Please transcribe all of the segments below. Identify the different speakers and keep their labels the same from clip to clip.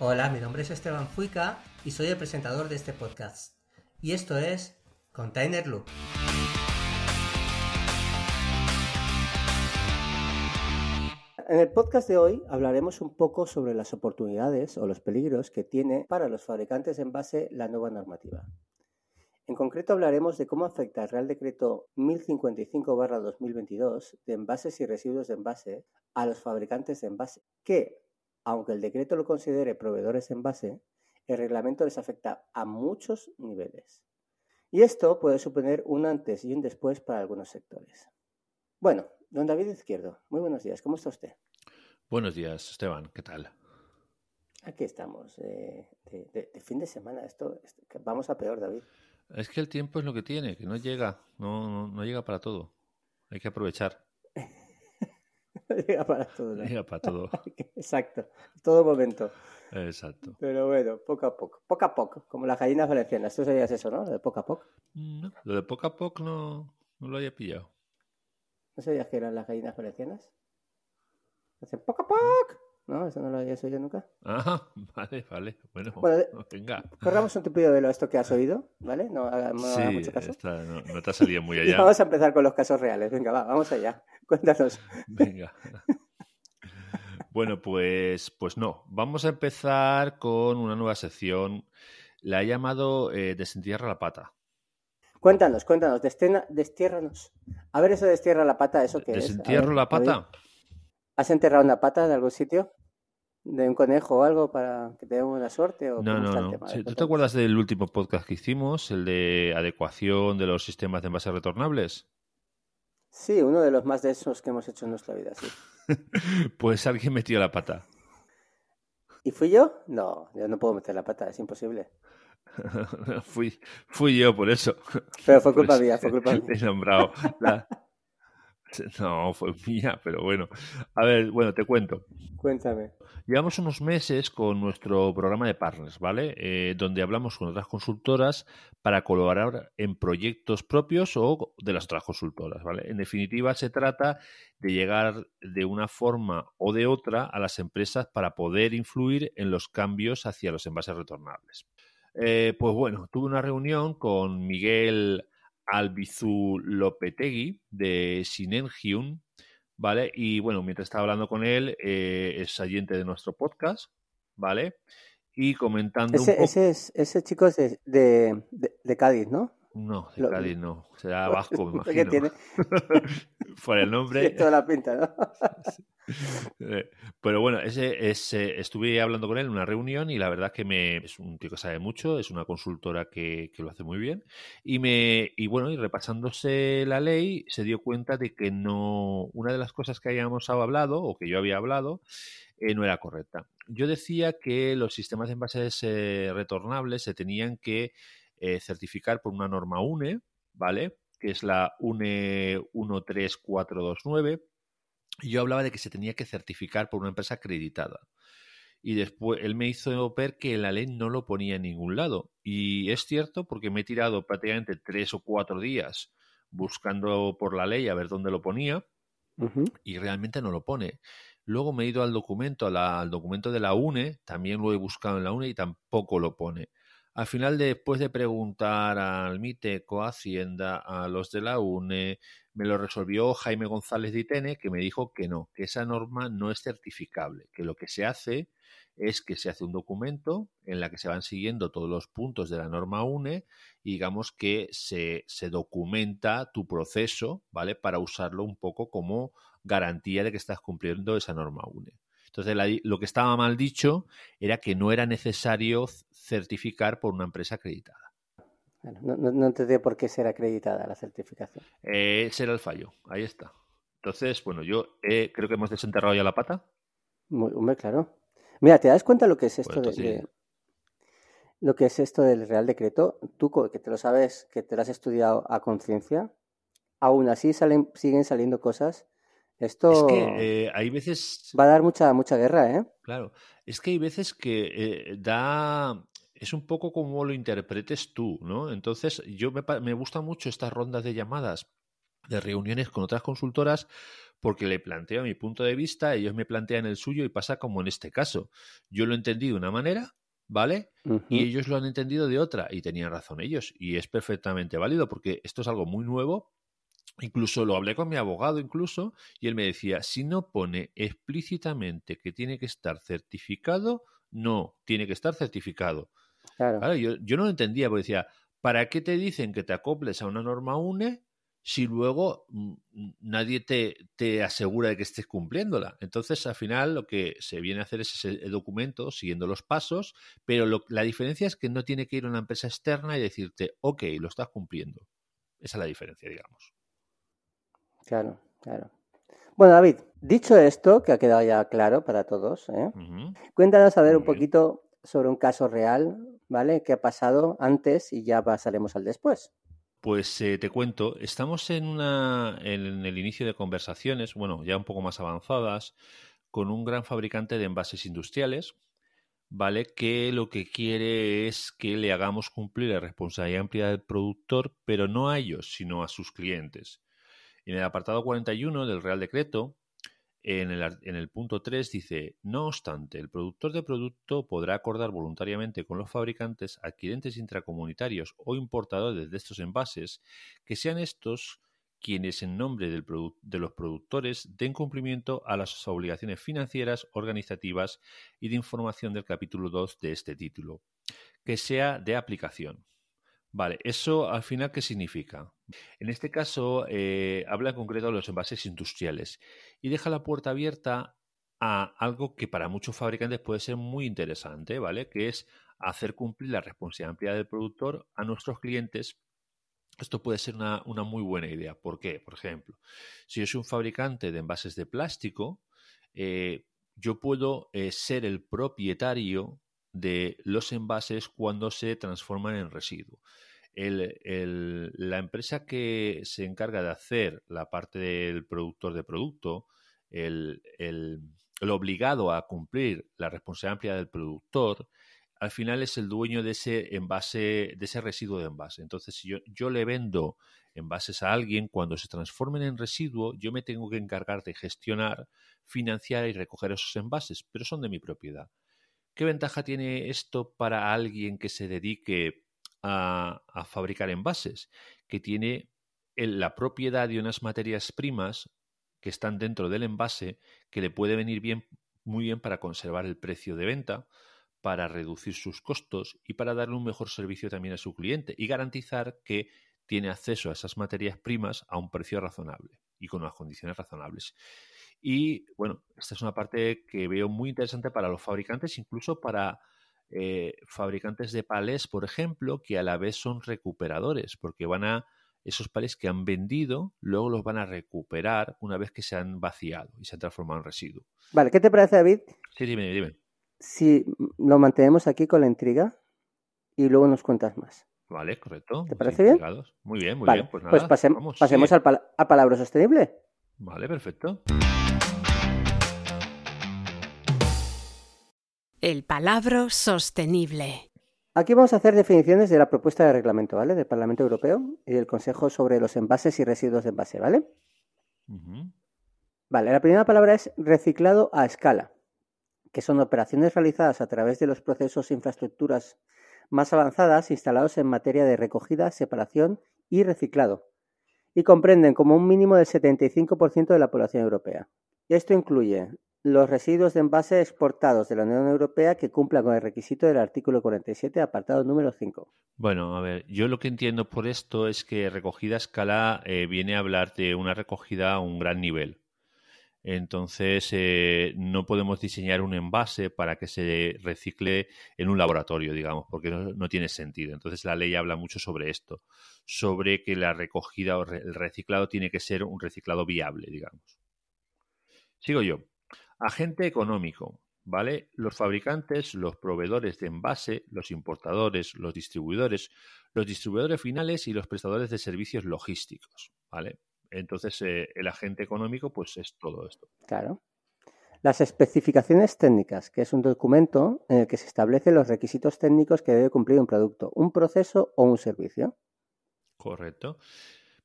Speaker 1: Hola, mi nombre es Esteban Fuica y soy el presentador de este podcast. Y esto es Container Loop. En el podcast de hoy hablaremos un poco sobre las oportunidades o los peligros que tiene para los fabricantes en base la nueva normativa. En concreto hablaremos de cómo afecta el Real Decreto 1055-2022 de envases y residuos de envase a los fabricantes de envase, que, aunque el decreto lo considere proveedores en base, el reglamento les afecta a muchos niveles. Y esto puede suponer un antes y un después para algunos sectores. Bueno, don David Izquierdo, muy buenos días, ¿cómo está usted?
Speaker 2: Buenos días, Esteban, ¿qué tal?
Speaker 1: Aquí estamos, eh, de, fin de semana, esto, vamos a peor, David.
Speaker 2: Es que el tiempo es lo que tiene, que no llega, no, no, llega para todo. Hay que aprovechar.
Speaker 1: llega para todo.
Speaker 2: ¿no? Llega para todo.
Speaker 1: Exacto, todo momento.
Speaker 2: Exacto.
Speaker 1: Pero bueno, poco a poco, poco a poco, como las gallinas valencianas. Tú sabías eso, ¿no? Lo de poco a poco.
Speaker 2: No, lo de poco a poco no, no lo había pillado.
Speaker 1: ¿No sabías que eran las gallinas valencianas? Hacen poco a poco. No, eso no lo había oído nunca.
Speaker 2: Ah, vale, vale. Bueno, venga.
Speaker 1: Corramos un tupido de lo esto que has oído, ¿vale? No, no
Speaker 2: sí,
Speaker 1: mucho caso.
Speaker 2: no, no, te ha salido muy allá.
Speaker 1: vamos a empezar con los casos reales. Venga, va, vamos allá. Cuéntanos.
Speaker 2: Venga. Bueno, pues, pues no. Vamos a empezar con una nueva sección. La he llamado eh, Desentierra la pata.
Speaker 1: Cuéntanos, cuéntanos, destierra, destiérranos. A ver, eso de destierra la pata, ¿eso qué
Speaker 2: es? ¿Desentierro la pata?
Speaker 1: ¿Has enterrado una pata de algún sitio? ¿De un conejo o algo para que te dé buena suerte? ¿o
Speaker 2: no, no, no. ¿Tú te acuerdas del último podcast que hicimos, el de adecuación de los sistemas de envases retornables?
Speaker 1: Sí, uno de los más de esos que hemos hecho en nuestra vida, sí.
Speaker 2: pues alguien metió la pata.
Speaker 1: ¿Y fui yo? No, yo no puedo meter la pata, es imposible.
Speaker 2: fui, fui yo por eso.
Speaker 1: Pero fue culpa mía, fue culpa mía.
Speaker 2: He nombrado la, No, fue mía, pero bueno. A ver, bueno, te cuento.
Speaker 1: Cuéntame.
Speaker 2: Llevamos unos meses con nuestro programa de partners, ¿vale? Eh, donde hablamos con otras consultoras para colaborar en proyectos propios o de las otras consultoras, ¿vale? En definitiva, se trata de llegar de una forma o de otra a las empresas para poder influir en los cambios hacia los envases retornables. Eh, pues bueno, tuve una reunión con Miguel Albizu Lopetegui de Sinengium, ¿vale? Y bueno, mientras estaba hablando con él, eh, es oyente de nuestro podcast, ¿vale? Y comentando
Speaker 1: ese,
Speaker 2: un poco...
Speaker 1: Ese, es, ese chico es de, de, de Cádiz, ¿no?
Speaker 2: No, de Cádiz no. Será vasco, me imagino. ¿Qué
Speaker 1: tiene?
Speaker 2: Por el nombre.
Speaker 1: Toda la pinta, ¿no?
Speaker 2: Eh, pero bueno, ese, ese, estuve hablando con él en una reunión y la verdad es que me, es un tío que sabe mucho, es una consultora que, que, lo hace muy bien. Y me y bueno, y repasándose la ley, se dio cuenta de que no. Una de las cosas que habíamos hablado, o que yo había hablado, eh, no era correcta. Yo decía que los sistemas de envases eh, retornables se tenían que eh, certificar por una norma UNE, ¿vale? Que es la UNE 13429. Y yo hablaba de que se tenía que certificar por una empresa acreditada. Y después él me hizo ver que la ley no lo ponía en ningún lado. Y es cierto porque me he tirado prácticamente tres o cuatro días buscando por la ley a ver dónde lo ponía y realmente no lo pone. Luego me he ido al documento, al documento de la UNE, también lo he buscado en la UNE y tampoco lo pone. Al final, después de preguntar al MITECO, Hacienda, a los de la UNE, me lo resolvió Jaime González de Itene, que me dijo que no, que esa norma no es certificable, que lo que se hace es que se hace un documento en la que se van siguiendo todos los puntos de la norma UNE y digamos que se, se documenta tu proceso, ¿vale? Para usarlo un poco como garantía de que estás cumpliendo esa norma UNE. Entonces, lo que estaba mal dicho era que no era necesario certificar por una empresa acreditada.
Speaker 1: no, no, entendí por qué ser acreditada la certificación.
Speaker 2: Eh, ese era el fallo, ahí está. Entonces, bueno, yo creo que hemos desenterrado ya la pata.
Speaker 1: Muy, claro. Mira, ¿te das cuenta lo que es esto de, lo que es esto del Real Decreto? Tú que te lo sabes, que te lo has estudiado a conciencia, aún así salen, siguen saliendo cosas. Esto
Speaker 2: es que eh, hay veces
Speaker 1: va a dar mucha mucha guerra, ¿eh?
Speaker 2: Claro, es que hay veces que eh, da es un poco como lo interpretes tú, ¿no? Entonces, yo me, me gustan mucho estas rondas de llamadas de reuniones con otras consultoras porque le planteo mi punto de vista, ellos me plantean el suyo y pasa como en este caso. Yo lo entendí de una manera, ¿vale? Y ellos lo han entendido de otra y tenían razón ellos y es perfectamente válido porque esto es algo muy nuevo. Incluso lo hablé con mi abogado incluso y él me decía, si no pone explícitamente que tiene que estar certificado, no, tiene que estar certificado. Claro. yo, yo no lo entendía porque decía, ¿para qué te dicen que te acoples a una norma UNE si luego mm, nadie te, te, asegura de que estés cumpliéndola. Entonces, al final, lo que se viene a hacer es ese documento siguiendo los pasos, pero la diferencia es que no tiene que ir a una empresa externa y decirte, ok, lo estás cumpliendo. Esa es la diferencia, digamos.
Speaker 1: Claro, claro. Bueno, David, dicho esto, que ha quedado ya claro para todos, ¿eh? cuéntanos a ver un poquito sobre un caso real, ¿vale? ¿Qué ha pasado antes y ya pasaremos al después?
Speaker 2: Pues eh, te cuento, estamos en, una, en el inicio de conversaciones, bueno, ya un poco más avanzadas, con un gran fabricante de envases industriales, ¿vale? Que lo que quiere es que le hagamos cumplir la responsabilidad amplia del productor, pero no a ellos, sino a sus clientes. En el apartado 41 del Real Decreto en el, punto 3 dice, no obstante, el productor de producto podrá acordar voluntariamente con los fabricantes, adquirentes intracomunitarios o importadores de estos envases que sean estos quienes en nombre de los productores den cumplimiento a las obligaciones financieras, organizativas y de información del capítulo 2 de este título, que sea de aplicación. Vale, ¿eso al final qué significa? En este caso, eh, habla en concreto de los envases industriales y deja la puerta abierta a algo que para muchos fabricantes puede ser muy interesante, ¿vale? Que es hacer cumplir la responsabilidad del productor a nuestros clientes. Esto puede ser una, muy buena idea. ¿Por qué? Por ejemplo, si yo soy un fabricante de envases de plástico, eh, yo puedo eh, ser el propietario de los envases cuando se transforman en residuo. la empresa que se encarga de hacer la parte del productor de producto, el, obligado a cumplir la responsabilidad amplia del productor, al final es el dueño de ese envase, de ese residuo de envase. Entonces, si yo, yo le vendo envases a alguien, cuando se transformen en residuo, yo me tengo que encargar de gestionar, financiar y recoger esos envases, pero son de mi propiedad. ¿Qué ventaja tiene esto para alguien que se dedique a, fabricar envases? Que tiene la propiedad de unas materias primas que están dentro del envase que le puede venir bien, muy bien para conservar el precio de venta, para reducir sus costos y para darle un mejor servicio también a su cliente y garantizar que tiene acceso a esas materias primas a un precio razonable y con unas condiciones razonables. Y bueno, esta es una parte que veo muy interesante para los fabricantes, incluso para eh, fabricantes de palés, por ejemplo, que a la vez son recuperadores, porque van a esos palés que han vendido, luego los van a recuperar una vez que se han vaciado y se han transformado en residuo.
Speaker 1: Vale, ¿qué te parece, David?
Speaker 2: Sí, dime, dime.
Speaker 1: Si lo mantenemos aquí con la intriga y luego nos cuentas más.
Speaker 2: Vale, correcto.
Speaker 1: ¿Te parece bien?
Speaker 2: Muy bien, muy bien.
Speaker 1: Pues, pues pasemos al a palabra sostenible.
Speaker 2: Vale, perfecto.
Speaker 3: El palabra sostenible.
Speaker 1: Aquí vamos a hacer definiciones de la propuesta de reglamento, ¿vale? Del Parlamento Europeo y del Consejo sobre los envases y residuos de envase, ¿vale? Vale, la primera palabra es reciclado a escala, que son operaciones realizadas a través de los procesos e infraestructuras más avanzadas instalados en materia de recogida, separación y reciclado, y comprenden como un mínimo del 75% de la población europea. Esto incluye los residuos de envase exportados de la Unión Europea que cumplan con el requisito del artículo 47, apartado número 5.
Speaker 2: Bueno, a ver, yo lo que entiendo por esto es que recogida a escala eh, viene a hablar de una recogida a un gran nivel. Entonces, eh, no podemos diseñar un envase para que se recicle en un laboratorio, digamos, porque no, tiene sentido. Entonces, la ley habla mucho sobre esto, sobre que la recogida o el reciclado tiene que ser un reciclado viable, digamos. Sigo yo. Agente económico, ¿vale? Los fabricantes, los proveedores de envase, los importadores, los distribuidores, los distribuidores finales y los prestadores de servicios logísticos, ¿vale? Entonces, eh, el agente económico, pues es todo esto.
Speaker 1: Claro. Las especificaciones técnicas, que es un documento en el que se establecen los requisitos técnicos que debe cumplir un producto, un proceso o un servicio.
Speaker 2: Correcto.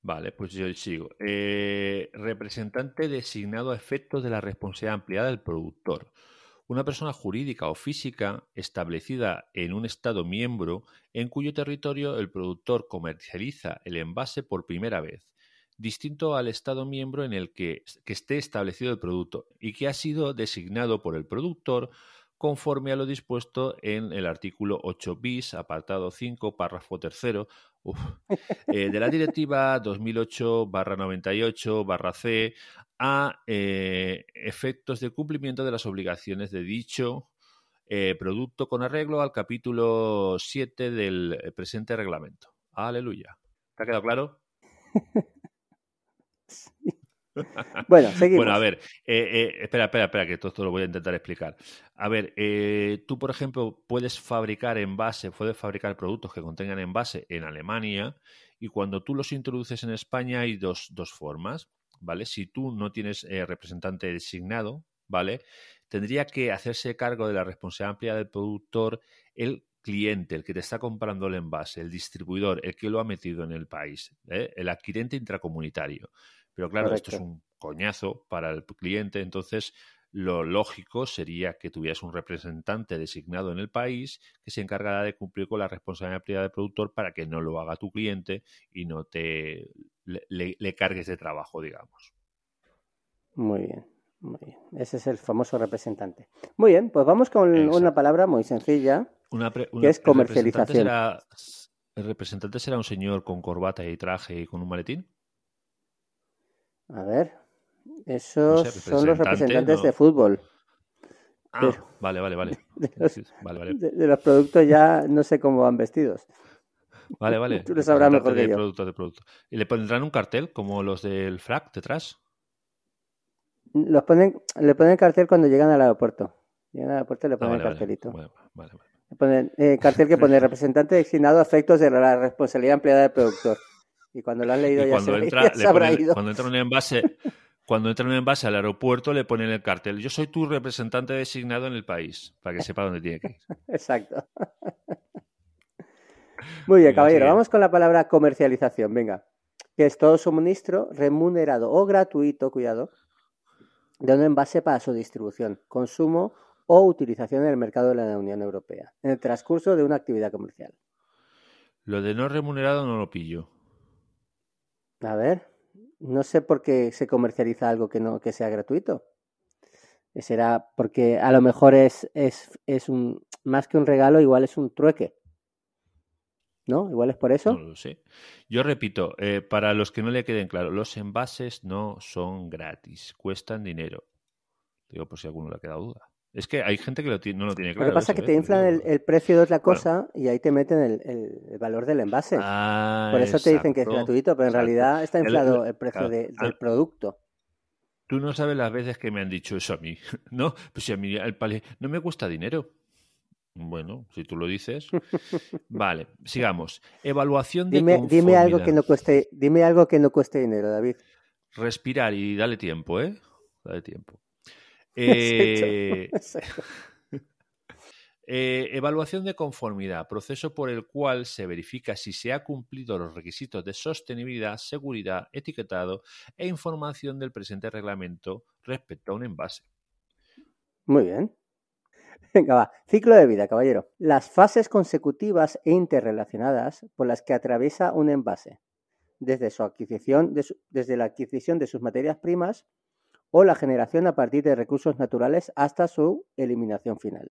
Speaker 2: Vale, pues yo sigo. Eh, representante designado a efectos de la responsabilidad ampliada del productor. Una persona jurídica o física establecida en un Estado miembro en cuyo territorio el productor comercializa el envase por primera vez distinto al Estado miembro en el que, esté establecido el producto y que ha sido designado por el productor conforme a lo dispuesto en el artículo 8 bis, apartado 5, párrafo tercero eh, de la Directiva 2008-98-C a eh, efectos de cumplimiento de las obligaciones de dicho eh, producto con arreglo al capítulo 7 del presente reglamento. Aleluya. ¿Te ha quedado claro?
Speaker 1: Bueno, seguimos.
Speaker 2: Bueno, a ver, eh, eh, espera, espera, espera, que todo esto lo voy a intentar explicar. A ver, eh, tú, por ejemplo, puedes fabricar envase, puedes fabricar productos que contengan envase en Alemania y cuando tú los introduces en España hay dos, dos formas, ¿vale? Si tú no tienes representante designado, ¿vale? Tendría que hacerse cargo de la responsabilidad amplia del productor el cliente, el que te está comprando el envase, el distribuidor, el que lo ha metido en el país, el adquirente intracomunitario. Pero claro, esto es un coñazo para el cliente, entonces lo lógico sería que tuvieras un representante designado en el país que se encargara de cumplir con la responsabilidad del productor para que no lo haga tu cliente y no te le, cargues de trabajo, digamos.
Speaker 1: Muy bien, muy bien. Ese es el famoso representante. Muy bien, pues vamos con una palabra muy sencilla, que es comercialización.
Speaker 2: ¿El representante será un señor con corbata y traje y con un maletín?
Speaker 1: A ver, esos son los representantes de fútbol.
Speaker 2: Ah, vale, vale, vale.
Speaker 1: De los, productos ya no sé cómo van vestidos.
Speaker 2: Vale, vale.
Speaker 1: Tú lo sabrás mejor que yo.
Speaker 2: Producto, de producto. ¿Y le pondrán un cartel como los del FRAC detrás?
Speaker 1: Los ponen, le ponen cartel cuando llegan al aeropuerto. Llegan al aeropuerto y le ah, ponen el cartelito. Vale, vale, Le ponen eh, cartel que pone representante designado a efectos de la responsabilidad empleada del productor. Y cuando lo han leído ya,
Speaker 2: cuando
Speaker 1: se,
Speaker 2: entra, Cuando entra un envase, cuando entra un envase al aeropuerto le ponen el cartel. Yo soy tu representante designado en el país, para que sepa dónde tiene que ir.
Speaker 1: Exacto. Muy bien, caballero. Vamos con la palabra comercialización. Venga. Que es todo suministro remunerado o gratuito, cuidado, de un envase para su distribución, consumo o utilización en el mercado de la Unión Europea, en el transcurso de una actividad comercial.
Speaker 2: Lo de no remunerado no lo pillo.
Speaker 1: A ver, no sé por qué se comercializa algo que no que sea gratuito. Será porque a lo mejor es, es, es un más que un regalo, igual es un trueque. ¿No? Igual es por eso.
Speaker 2: No lo sé. Yo repito, eh, para los que no le queden claro, los envases no son gratis, cuestan dinero. Digo, por si alguno le ha quedado duda. Es que hay gente que no lo tiene claro.
Speaker 1: Lo que pasa es que te ¿eh? inflan el, precio de otra cosa y ahí te meten el, valor del envase.
Speaker 2: Ah,
Speaker 1: Por eso te dicen que es gratuito, pero en realidad está inflado el, precio del producto.
Speaker 2: Tú no sabes las veces que me han dicho eso a mí, ¿no? Pues si a mí el palé no me cuesta dinero. Bueno, si tú lo dices. vale, sigamos. Evaluación de
Speaker 1: dime, dime algo que no cueste, dime algo que no cueste dinero, David.
Speaker 2: Respirar y dale tiempo, ¿eh? Dale tiempo. Eh, eh, evaluación de conformidad, proceso por el cual se verifica si se ha cumplido los requisitos de sostenibilidad, seguridad, etiquetado e información del presente reglamento respecto a un envase.
Speaker 1: Muy bien. Venga, va. Ciclo de vida, caballero. Las fases consecutivas e interrelacionadas por las que atraviesa un envase, desde su adquisición, desde la adquisición de sus materias primas o la generación a partir de recursos naturales hasta su eliminación final.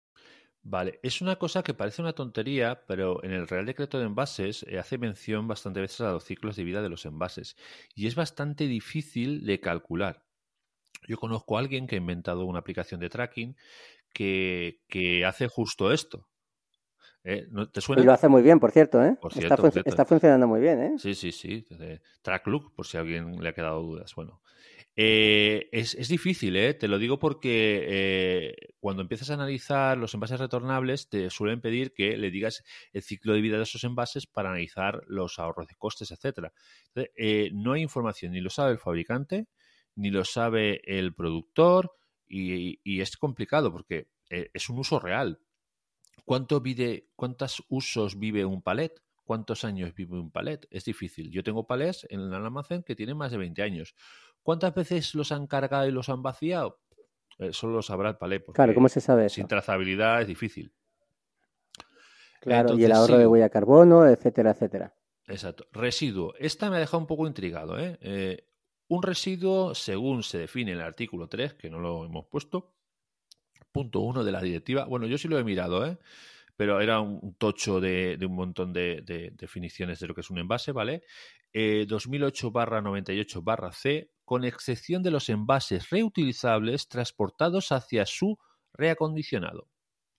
Speaker 2: Vale, es una cosa que parece una tontería, pero en el Real Decreto de Envases eh, hace mención bastante veces a los ciclos de vida de los envases y es bastante difícil de calcular. Yo conozco a alguien que ha inventado una aplicación de tracking que, que hace justo esto. ¿Eh? ¿No ¿Te suena?
Speaker 1: Y lo hace muy bien, por cierto, ¿eh?
Speaker 2: Por
Speaker 1: está, fun-
Speaker 2: cierto.
Speaker 1: está funcionando muy bien, ¿eh?
Speaker 2: Sí, sí, sí. Tracklook, por si a alguien le ha quedado dudas. Bueno, eh, es, difícil, ¿eh? Te lo digo porque eh, cuando empiezas a analizar los envases retornables, te suelen pedir que le digas el ciclo de vida de esos envases para analizar los ahorros de costes, etcétera. Eh, no hay información, ni lo sabe el fabricante, ni lo sabe el productor, y, y es complicado porque eh, es un uso real. ¿Cuánto vive, ¿Cuántos usos vive un palet? ¿Cuántos años vive un palet? Es difícil. Yo tengo palets en el almacén que tienen más de 20 años. ¿Cuántas veces los han cargado y los han vaciado? Eh, Solo lo sabrá el palé.
Speaker 1: Claro, ¿cómo se sabe eso?
Speaker 2: Sin trazabilidad es difícil.
Speaker 1: Claro, y el ahorro de huella de carbono, etcétera, etcétera.
Speaker 2: Exacto. Residuo. Esta me ha dejado un poco intrigado. ¿eh? eh un residuo, según se define en el artículo 3, que no lo hemos puesto, punto 1 de la directiva. Bueno, yo sí lo he mirado, ¿eh? pero era un tocho de, un montón de, de, definiciones de lo que es un envase, ¿vale? Eh, 2008-98-C con excepción de los envases reutilizables transportados hacia su reacondicionado.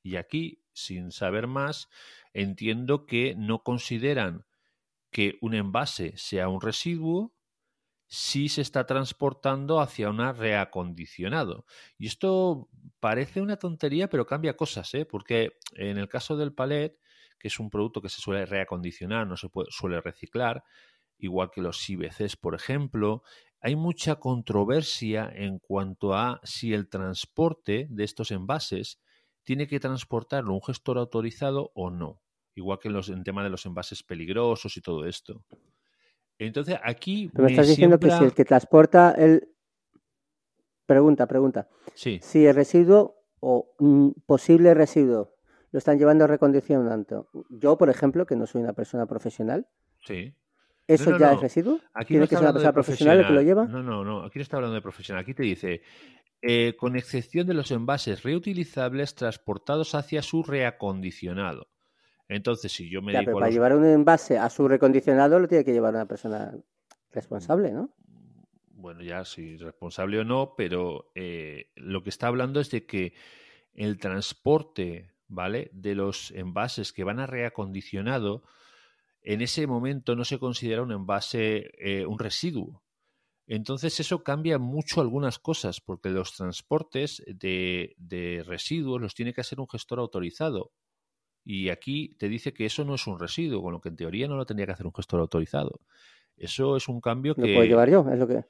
Speaker 2: Y aquí, sin saber más, entiendo que no consideran que un envase sea un residuo si se está transportando hacia un reacondicionado. Y esto parece una tontería, pero cambia cosas, ¿eh? porque en el caso del palet, que es un producto que se suele reacondicionar, no se suele reciclar, igual que los IBCs, por ejemplo, hay mucha controversia en cuanto a si el transporte de estos envases tiene que transportarlo un gestor autorizado o no, igual que en, los, en tema de los envases peligrosos y todo esto. Entonces aquí
Speaker 1: Pero me estás diciendo que si el que transporta el... Pregunta, pregunta.
Speaker 2: Sí.
Speaker 1: Si el residuo o mm, posible residuo lo están llevando a recondicionamiento. Yo, por ejemplo, que no soy una persona profesional,
Speaker 2: Sí.
Speaker 1: ¿Eso
Speaker 2: no,
Speaker 1: ya
Speaker 2: no.
Speaker 1: es residuo?
Speaker 2: Aquí
Speaker 1: ¿Tiene que ser una persona profesional el que lo lleva?
Speaker 2: No, no, no. Aquí no está hablando de profesional. Aquí te dice, eh, con excepción de los envases reutilizables transportados hacia su reacondicionado. Entonces, si yo me
Speaker 1: Ya,
Speaker 2: dedico
Speaker 1: pero
Speaker 2: a
Speaker 1: para
Speaker 2: los-
Speaker 1: llevar un envase a su recondicionado lo tiene que llevar una persona responsable, ¿no?
Speaker 2: bueno, ya si responsable o no, pero eh, lo que está hablando es de que el transporte, ¿vale? De los envases que van a reacondicionado, en ese momento no se considera un envase, eh, un residuo. Entonces eso cambia mucho algunas cosas, porque los transportes de, de residuos los tiene que hacer un gestor autorizado. Y aquí te dice que eso no es un residuo, con lo que en teoría no lo tendría que hacer un gestor autorizado. Eso es un cambio
Speaker 1: Lo
Speaker 2: que...
Speaker 1: puedo llevar yo, es lo que...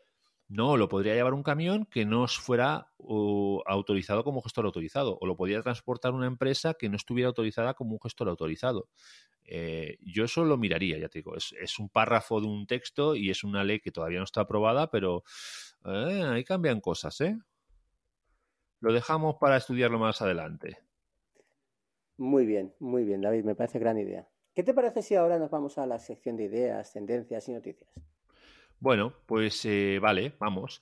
Speaker 2: No, lo podría llevar un camión que no fuera uh, autorizado como gestor autorizado. O lo podría transportar una empresa que no estuviera autorizada como un gestor autorizado. Eh, yo eso lo miraría, ya te digo. Es, un párrafo de un texto y es una ley que todavía no está aprobada, pero eh, ahí cambian cosas, ¿eh? Lo dejamos para estudiarlo más adelante.
Speaker 1: Muy bien, muy bien, David, me parece gran idea. ¿Qué te parece si ahora nos vamos a la sección de ideas, tendencias y noticias?
Speaker 2: Bueno, pues eh, vale, vamos.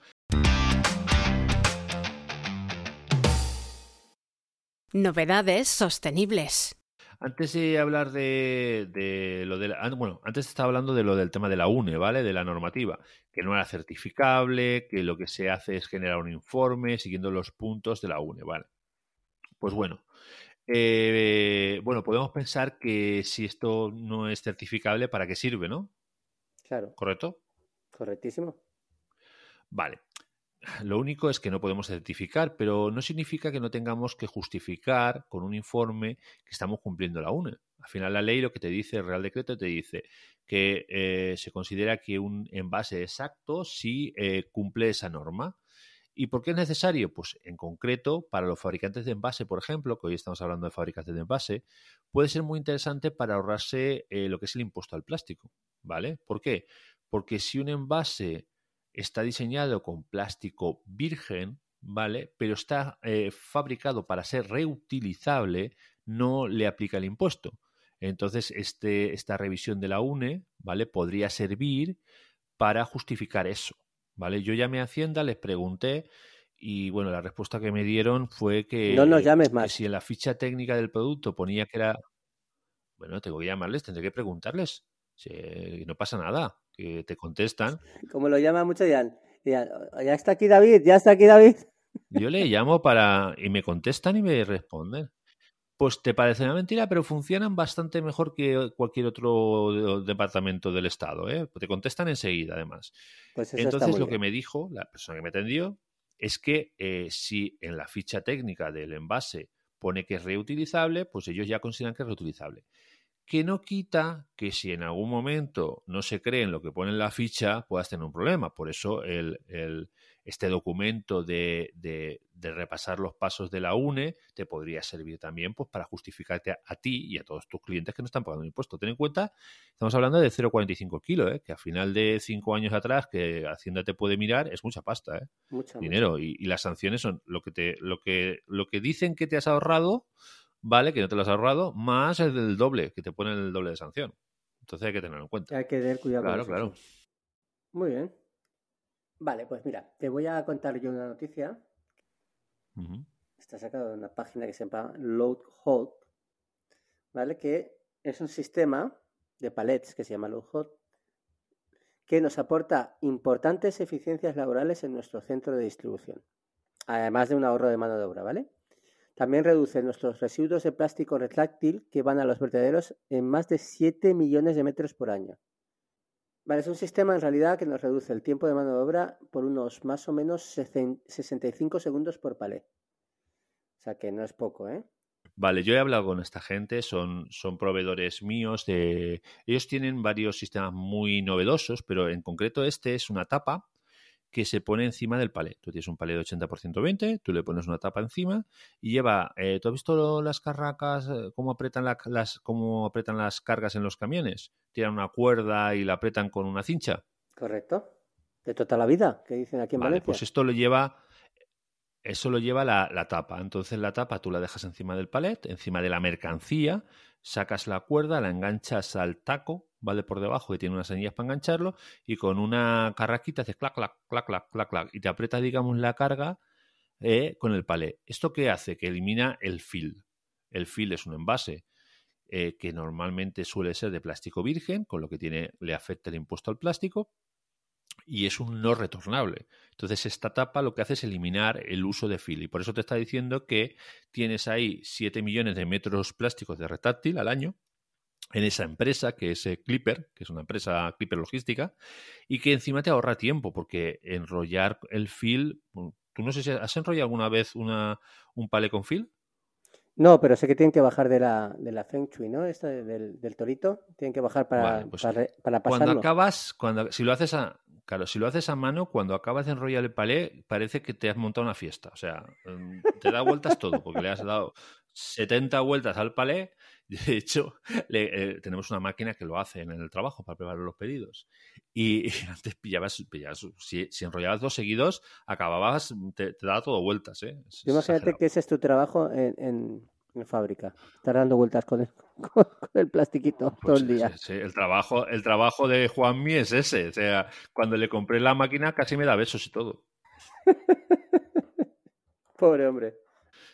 Speaker 3: Novedades sostenibles.
Speaker 2: Antes de hablar de, de lo de la, bueno, antes estaba hablando de lo del tema de la UNE, ¿vale? De la normativa, que no era certificable, que lo que se hace es generar un informe siguiendo los puntos de la UNE, ¿vale? Pues bueno, eh, bueno, podemos pensar que si esto no es certificable, ¿para qué sirve, no?
Speaker 1: Claro.
Speaker 2: ¿Correcto?
Speaker 1: Correctísimo.
Speaker 2: Vale. Lo único es que no podemos certificar, pero no significa que no tengamos que justificar con un informe que estamos cumpliendo la UNE. Al final la ley lo que te dice, el Real Decreto te dice que eh, se considera que un envase exacto si eh, cumple esa norma. ¿Y por qué es necesario? Pues en concreto, para los fabricantes de envase, por ejemplo, que hoy estamos hablando de fabricantes de envase, puede ser muy interesante para ahorrarse eh, lo que es el impuesto al plástico. ¿Vale? ¿Por qué? Porque si un envase está diseñado con plástico virgen, ¿vale? Pero está eh, fabricado para ser reutilizable, no le aplica el impuesto. Entonces, este, esta revisión de la UNE, ¿vale? Podría servir para justificar eso, ¿vale? Yo llamé a Hacienda, les pregunté y bueno, la respuesta que me dieron fue que,
Speaker 1: no nos llames
Speaker 2: que
Speaker 1: más.
Speaker 2: si en la ficha técnica del producto ponía que era... Bueno, tengo que llamarles, tendré que preguntarles. Si, no pasa nada, que te contestan.
Speaker 1: Como lo llama mucho, dirán, dirán, ya está aquí David, ya está aquí David.
Speaker 2: Yo le llamo para... y me contestan y me responden. Pues te parece una mentira, pero funcionan bastante mejor que cualquier otro departamento del Estado. ¿eh? Te contestan enseguida, además.
Speaker 1: Pues
Speaker 2: Entonces, lo
Speaker 1: bien.
Speaker 2: que me dijo la persona que me atendió es que eh, si en la ficha técnica del envase pone que es reutilizable, pues ellos ya consideran que es reutilizable. Que no quita que si en algún momento no se cree en lo que pone en la ficha, puedas tener un problema. Por eso el, el- este documento de, de- de repasar los pasos de la UNE te podría servir también pues, para justificarte a, a ti y a todos tus clientes que no están pagando impuestos. Ten en cuenta, estamos hablando de 0,45 el kilo, ¿eh? que a final de cinco años atrás, que Hacienda te puede mirar, es mucha pasta. ¿eh?
Speaker 1: Mucha, mucha.
Speaker 2: dinero y, y las sanciones son lo que te lo que lo que dicen que te has ahorrado vale que no te lo has ahorrado más el del doble que te ponen el doble de sanción entonces hay que tenerlo en cuenta
Speaker 1: Hay que tener cuidado
Speaker 2: Claro,
Speaker 1: con eso.
Speaker 2: claro.
Speaker 1: Muy bien. Vale, pues mira, te voy a contar yo una noticia. Está sacado de una página que se llama Load Hold, ¿vale? Que es un sistema de palets que se llama Load Hold, que nos aporta importantes eficiencias laborales en nuestro centro de distribución, además de un ahorro de mano de obra, ¿vale? También reduce nuestros residuos de plástico retráctil que van a los vertederos en más de 7 millones de metros por año. Vale, es un sistema en realidad que nos reduce el tiempo de mano de obra por unos más o menos 65 segundos por palet. O sea que no es poco, ¿eh?
Speaker 2: Vale, yo he hablado con esta gente, son, son proveedores míos de... Ellos tienen varios sistemas muy novedosos, pero en concreto este es una tapa que se pone encima del palé. Tú tienes un palé de 80% 20, tú le pones una tapa encima y lleva... eh, ¿Tú has visto las carracas, eh, cómo apretan, la- las, cómo apretan las cargas en los camiones? Tiran una cuerda y la apretan con una cincha.
Speaker 1: ¿Correcto? De toda la vida, que dicen aquí en
Speaker 2: Vale,
Speaker 1: Valencia.
Speaker 2: pues esto lo lleva, eso lo lleva la, la tapa. Entonces la tapa tú la dejas encima del palet, encima de la mercancía, sacas la cuerda, la enganchas al taco, ¿vale? Por debajo, que tiene unas anillas para engancharlo, y con una carraquita haces clac, clac, clac, clac, clac, clac, y te aprieta, digamos, la carga eh, con el palé. ¿Esto qué hace? Que elimina el fill. El fill es un envase eh, que normalmente suele ser de plástico virgen, con lo que tiene, le afecta el impuesto al plástico, y es un no retornable. Entonces, esta tapa lo que hace es eliminar el uso de fil. Y por eso te está diciendo que tienes ahí 7 millones de metros plásticos de retráctil al año en esa empresa que es eh, Clipper, que es una empresa Clipper logística, y que encima te ahorra tiempo, porque enrollar el fil. bueno, Tú no sé si has enrollado alguna vez una, un palé con fil.
Speaker 1: No, pero sé que tienen que bajar de la, de la Feng Shui, ¿no? Esta de- del, del torito. Tienen que bajar para,
Speaker 2: Vale, pues
Speaker 1: para,
Speaker 2: Cuando acabas, cuando, si lo haces a, claro, si lo haces a mano, cuando acabas de enrollar el palé, parece que te has montado una fiesta. O sea, mm, te da vueltas todo, porque le has dado 70 vueltas al palé. De hecho, le- eh, tenemos una máquina que lo hace en el trabajo para preparar los pedidos. Y, y antes pillabas, pillabas si, si enrollabas dos seguidos, acababas, te, te daba todo vueltas, ¿eh? Es
Speaker 1: Imagínate
Speaker 2: exagerado.
Speaker 1: que ese es tu trabajo en, en, en fábrica. Estar dando vueltas con el, con, con el plastiquito todo
Speaker 2: Pues
Speaker 1: el día.
Speaker 2: sí, sí, el trabajo, el trabajo de Juanmi es ese. O sea, cuando le compré la máquina casi me da besos y todo.
Speaker 1: Pobre hombre.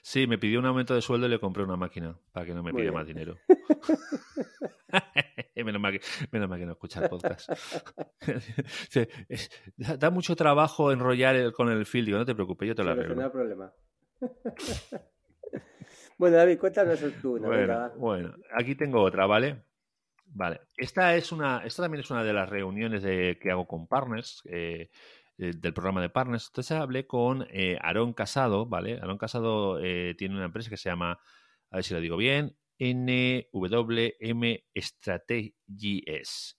Speaker 2: Sí, me pidió un aumento de sueldo y le compré una máquina para que no me pida más dinero. menos, mal que, menos mal que no escucha el podcast. Da, mucho trabajo enrollar el- con el fil. Digo, no te preocupes, yo te lo
Speaker 1: Solucionar el
Speaker 2: arreglo.
Speaker 1: problema. bueno, David, cuéntanos tú.
Speaker 2: Bueno, bueno, aquí tengo otra, ¿vale? Vale, esta es una, esta también es una de las reuniones de, que hago con partners, eh, eh, del programa de partners. Entonces hablé con eh, Aarón Casado, ¿vale? Aarón Casado eh, tiene una empresa que se llama, a ver si lo digo bien, NWM Strategies.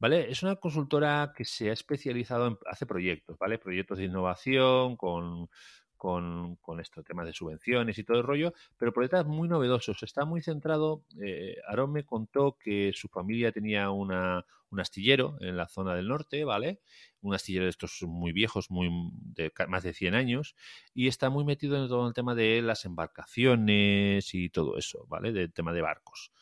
Speaker 2: ¿Vale? Es una consultora que se ha especializado en, hace proyectos, ¿vale? Proyectos de innovación con, con, con esto, temas de subvenciones y todo el rollo, pero proyectos muy novedosos. Está muy centrado, eh, Aarón me contó que su familia tenía una, un astillero en la zona del norte, ¿vale? Un astillero de estos muy viejos, muy de más de 100 años, y está muy metido en todo el tema de las embarcaciones y todo eso, ¿vale? Del tema de barcos.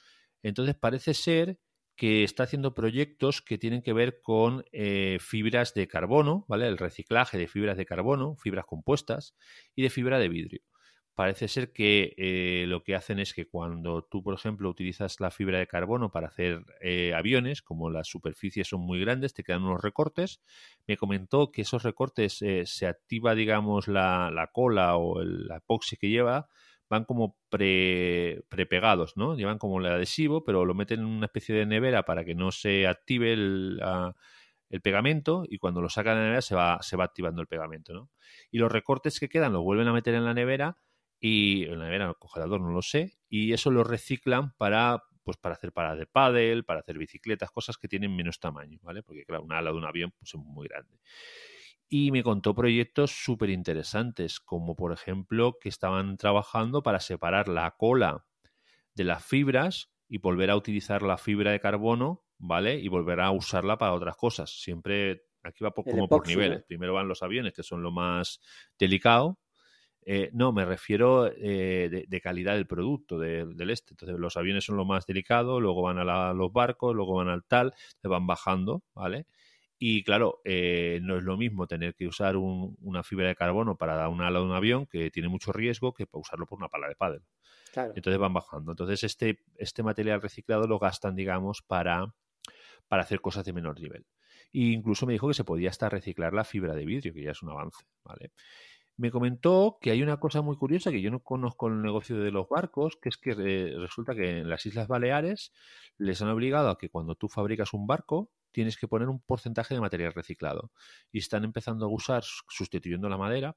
Speaker 2: Entonces parece ser que está haciendo proyectos que tienen que ver con eh, fibras de carbono, ¿vale? El reciclaje de fibras de carbono, fibras compuestas y de fibra de vidrio. Parece ser que eh, lo que hacen es que cuando tú, por ejemplo, utilizas la fibra de carbono para hacer eh, aviones, como las superficies son muy grandes, te quedan unos recortes. Me comentó que esos recortes se activa, digamos, la, la cola o el, la epoxi que lleva van como pre, prepegados, ¿no? Llevan como el adhesivo, pero lo meten en una especie de nevera para que no se active el, el pegamento y cuando lo sacan de la nevera se va, se va activando el pegamento, ¿no? Y los recortes que quedan los vuelven a meter en la nevera y en la nevera, en el congelador, no lo sé, y eso lo reciclan para pues para hacer paradas de pádel, para hacer bicicletas, cosas que tienen menos tamaño, ¿vale? Porque claro, una ala de un avión pues, es muy grande y me contó proyectos súper interesantes, como por ejemplo que estaban trabajando para separar la cola de las fibras y volver a utilizar la fibra de carbono, ¿vale? Y volver a usarla para otras cosas. Siempre aquí va como por niveles. Primero van los aviones, que son lo más delicado. Eh, no, me refiero eh, de, calidad del producto del este. Entonces, los aviones son lo más delicado, luego van a los barcos, luego van al tal, se van bajando, ¿vale? Y claro, eh, no es lo mismo tener que usar una fibra de carbono para dar una ala de un avión, que tiene mucho riesgo, que para usarlo por una pala de pádel. Entonces van bajando. Entonces este, este material reciclado lo gastan, digamos, para, para hacer cosas de menor nivel. E incluso me dijo que se podía hasta reciclar la fibra de vidrio, que ya es un avance. ¿vale? Me comentó que hay una cosa muy curiosa que yo no conozco el negocio de los barcos, que es que resulta que en las Islas Baleares les han obligado a que cuando tú fabricas un barco, tienes que poner un porcentaje de material reciclado. Y están empezando a usar, sustituyendo la madera,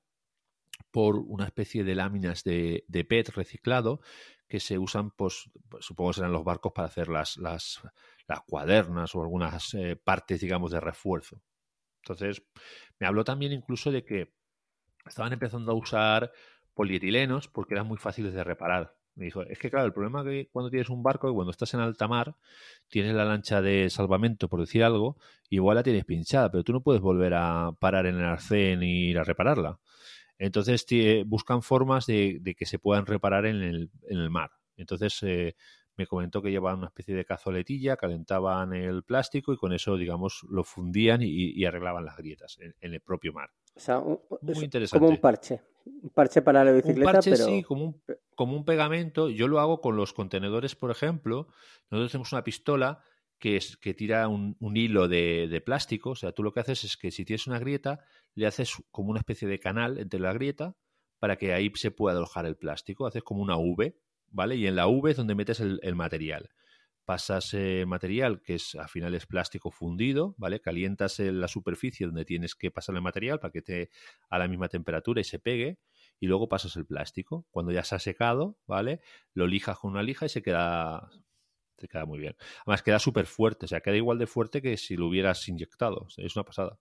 Speaker 2: por una especie de láminas de, PET reciclado que se usan, pues, pues, supongo serán los barcos para hacer las, las, las cuadernas o algunas eh, partes, digamos, de refuerzo. Entonces, me habló también incluso de que estaban empezando a usar polietilenos porque eran muy fáciles de reparar. Me dijo, es que claro, el problema que cuando tienes un barco y cuando estás en alta mar, tienes la lancha de salvamento, por decir algo, y igual la tienes pinchada, pero tú no puedes volver a parar en el arcén y ir a repararla. Entonces buscan formas de, que se puedan reparar en el, en el mar. Entonces eh, me comentó que llevaban una especie de cazoletilla, calentaban el plástico y con eso, digamos, lo fundían y, arreglaban las grietas en, el propio mar.
Speaker 1: O sea, Muy interesante. como un parche. Un parche para la bicicleta,
Speaker 2: un parche, sí, como un, como un pegamento. Yo lo hago con los contenedores, por ejemplo. Nosotros tenemos una pistola que, es, que tira un, hilo de, de, plástico. O sea, tú lo que haces es que si tienes una grieta, le haces como una especie de canal entre la grieta para que ahí se pueda alojar el plástico. Haces como una V, ¿vale? Y en la V es donde metes el, material pasas el material, que es al final es plástico fundido, ¿vale? Calientas la superficie donde tienes que pasar el material para que esté a la misma temperatura y se pegue, y luego pasas el plástico. Cuando ya se ha secado, ¿vale? Lo lijas con una lija y se queda, se queda muy bien. Además queda súper fuerte, o sea, queda igual de fuerte que si lo hubieras inyectado. es una pasada.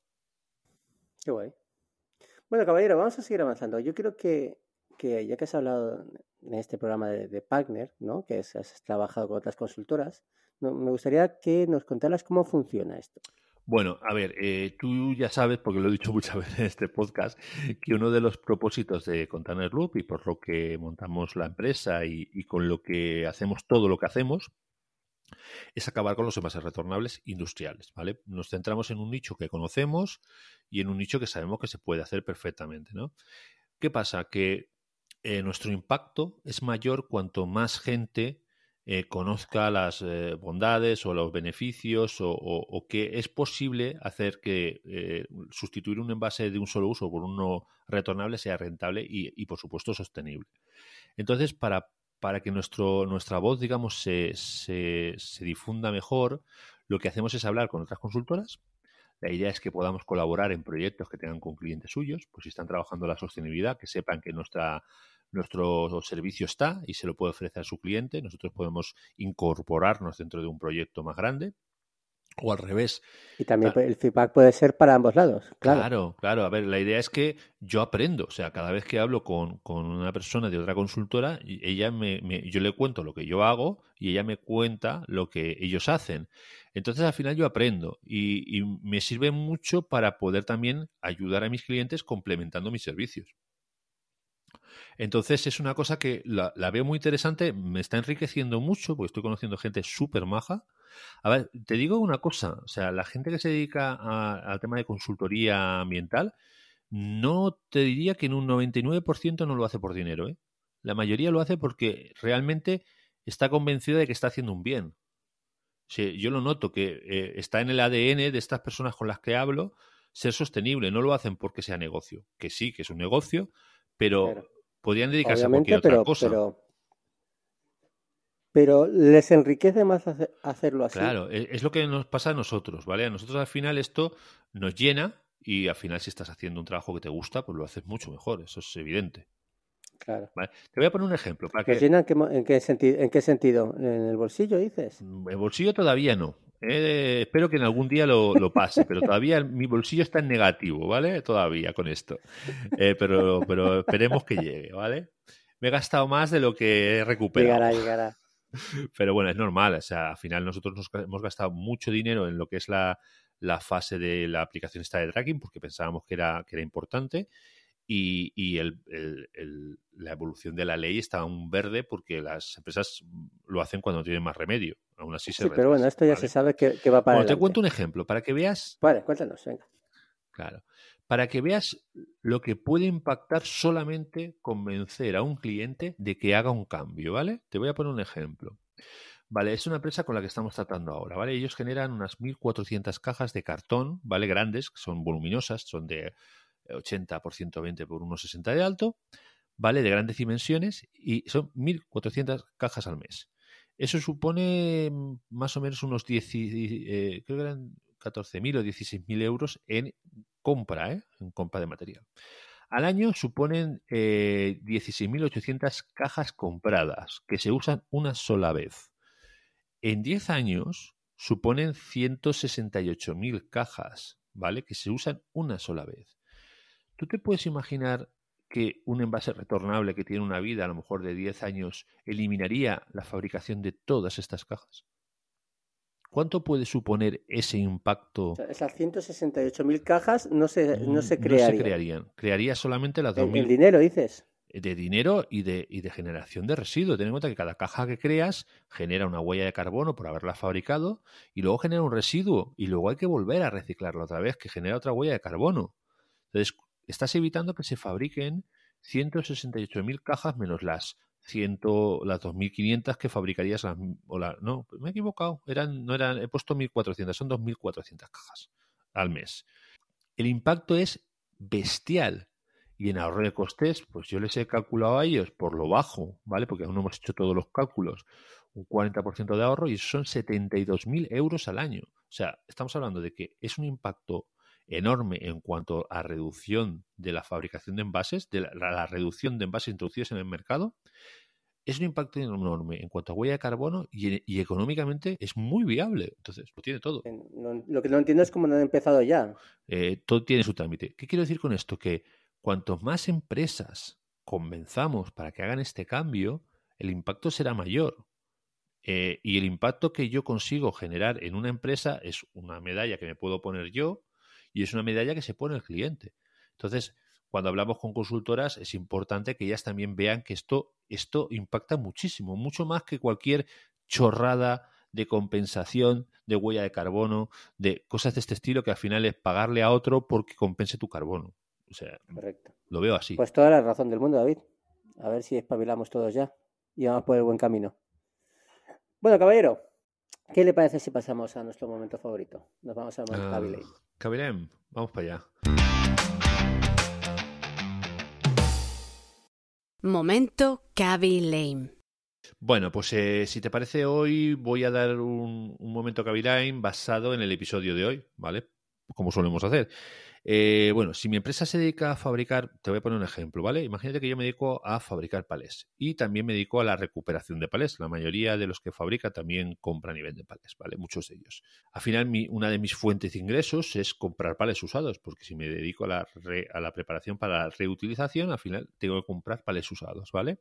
Speaker 1: Qué guay. Bueno, caballero, vamos a seguir avanzando. Yo creo que, que ya que has hablado en este programa de, de Partner, ¿no? que has trabajado con otras consultoras, me gustaría que nos contaras cómo funciona esto.
Speaker 2: Bueno, a ver, eh, tú ya sabes, porque lo he dicho muchas veces en este podcast, que uno de los propósitos de Container Loop y por lo que montamos la empresa y, con lo que hacemos todo lo que hacemos, es acabar con los envases retornables industriales, ¿vale? Nos centramos en un nicho que conocemos y en un nicho que sabemos que se puede hacer perfectamente, ¿no? ¿Qué pasa? Que eh, nuestro impacto es mayor cuanto más gente eh, conozca las eh, bondades o los beneficios o, que es posible hacer que sustituir un envase de un solo uso por uno retornable sea rentable y, por supuesto sostenible. Entonces, para, para que nuestro, nuestra voz, digamos, se, se, se difunda mejor, lo que hacemos es hablar con otras consultoras la idea es que podamos colaborar en proyectos que tengan con clientes suyos, pues si están trabajando la sostenibilidad, que sepan que nuestra, nuestro servicio está y se lo puede ofrecer a su cliente. Nosotros podemos incorporarnos dentro de un proyecto más grande o al revés.
Speaker 1: Y también el feedback puede ser para ambos lados. Claro.
Speaker 2: claro, claro. A ver, la idea es que yo aprendo. O sea, cada vez que hablo con, una persona de otra consultora, ella me, yo le cuento lo que yo hago y ella me cuenta lo que ellos hacen. Entonces, al final yo aprendo y, y me sirve mucho para poder también ayudar a mis clientes complementando mis servicios. Entonces es una cosa que la, veo muy interesante, me está enriqueciendo mucho porque estoy conociendo gente súper maja. A ver, te digo una cosa, o sea, la gente que se dedica al tema de consultoría ambiental, no te diría que en un 99% no lo hace por dinero, ¿eh? La mayoría lo hace porque realmente está convencida de que está haciendo un bien. yo lo noto que eh, está en el ADN de estas personas con las que hablo ser sostenible. No lo hacen porque sea negocio. Que sí, que es un negocio, pero podrían dedicarse a cualquier otra cosa.
Speaker 1: Pero, les enriquece más hacerlo así.
Speaker 2: Claro, e, es lo que nos pasa a nosotros, ¿vale? A nosotros al final esto nos llena y al final si estás haciendo un trabajo que te gusta, pues lo haces mucho mejor, eso es evidente.
Speaker 1: Claro.
Speaker 2: Te voy a poner un ejemplo. Para
Speaker 1: que... llena en qué, sentido, en qué sentido? ¿En el bolsillo dices?
Speaker 2: Mm, el bolsillo todavía no. Eh, espero que en algún día lo, pase, pero todavía mi bolsillo está en negativo, ¿vale? Todavía con esto. Eh, pero, pero esperemos que llegue, ¿vale? Me he gastado más de lo que he recuperado.
Speaker 1: Llegará, llegará.
Speaker 2: Pero bueno, es normal. O sea, al final nosotros nos hemos gastado mucho dinero en lo que es la, la fase de la aplicación esta de tracking porque pensábamos que era, que era importante y, y el, el, la evolución de la ley está aún verde porque las empresas lo hacen cuando tienen más remedio. Aún así se
Speaker 1: Sí, pero bueno, esto ya se sabe que, va para
Speaker 2: Bueno, te cuento un ejemplo para que veas...
Speaker 1: Vale, cuéntanos, venga.
Speaker 2: Claro. Para que veas lo que puede impactar solamente convencer a un cliente de que haga un cambio, ¿vale? Te voy a poner un ejemplo. Vale, es una empresa con la que estamos tratando ahora, ¿vale? Ellos generan unas 1.400 cajas de cartón, ¿vale? Grandes, que son voluminosas, son de 80 por 120 por 1,60 de alto, ¿vale? De grandes dimensiones y son 1.400 cajas al mes. Eso supone más o menos unos 10, eh, creo que eran 14.000 o 16.000 euros en compra, ¿eh? En compra de material. Al año suponen eh, 16.800 cajas compradas que se usan una sola vez. En 10 años suponen 168.000 cajas, ¿vale? Que se usan una sola vez. ¿Tú te puedes imaginar que un envase retornable que tiene una vida a lo mejor de 10 años eliminaría la fabricación de todas estas cajas? ¿Cuánto puede suponer ese impacto?
Speaker 1: esas 168.000 cajas no se, no se crearían.
Speaker 2: No se crearían. Crearía solamente las 2.000.
Speaker 1: El, dinero, dices.
Speaker 2: De dinero y de, y de generación de residuos. Ten en cuenta que cada caja que creas genera una huella de carbono por haberla fabricado y luego genera un residuo y luego hay que volver a reciclarlo otra vez que genera otra huella de carbono. Entonces, estás evitando que se fabriquen 168.000 cajas menos las 100, las 2.500 que fabricarías. o la, no, me he equivocado. Eran, no eran, he puesto 1.400, son 2.400 cajas al mes. El impacto es bestial. Y en ahorro de costes, pues yo les he calculado a ellos por lo bajo, ¿vale? Porque aún no hemos hecho todos los cálculos, un 40% de ahorro y son 72.000 euros al año. O sea, estamos hablando de que es un impacto enorme en cuanto a reducción de la fabricación de envases, de la, reducción de envases introducidos en el mercado, es un impacto enorme en cuanto a huella de carbono y, económicamente es muy viable. Entonces, lo tiene todo.
Speaker 1: lo que no entiendo es cómo no han empezado ya.
Speaker 2: Eh, todo tiene su trámite. ¿Qué quiero decir con esto? Que cuanto más empresas convenzamos para que hagan este cambio, el impacto será mayor. Eh, y el impacto que yo consigo generar en una empresa es una medalla que me puedo poner yo, y es una medalla que se pone el cliente. Entonces, cuando hablamos con consultoras, es importante que ellas también vean que esto, esto impacta muchísimo, mucho más que cualquier chorrada de compensación de huella de carbono, de cosas de este estilo que al final es pagarle a otro porque compense tu carbono. O sea, lo veo así.
Speaker 1: Pues toda la razón del mundo, David. A ver si espabilamos todos ya y vamos por el buen camino. Bueno, caballero, ¿qué le parece si pasamos a nuestro momento favorito? Nos vamos a uh,
Speaker 2: Cabirem, vamos para allá.
Speaker 3: Momento Cavi Lame.
Speaker 2: Bueno, pues eh, si te parece hoy voy a dar un, un momento Lame basado en el episodio de hoy, ¿vale? Como solemos hacer. Eh, bueno, si mi empresa se dedica a fabricar, te voy a poner un ejemplo, ¿vale? Imagínate que yo me dedico a fabricar palés y también me dedico a la recuperación de palés. La mayoría de los que fabrica también compran y venden palés, ¿vale? Muchos de ellos. Al final, una de mis fuentes de ingresos es comprar palés usados, porque si me dedico a la, a la preparación para la reutilización, al final tengo que comprar palés usados, ¿vale?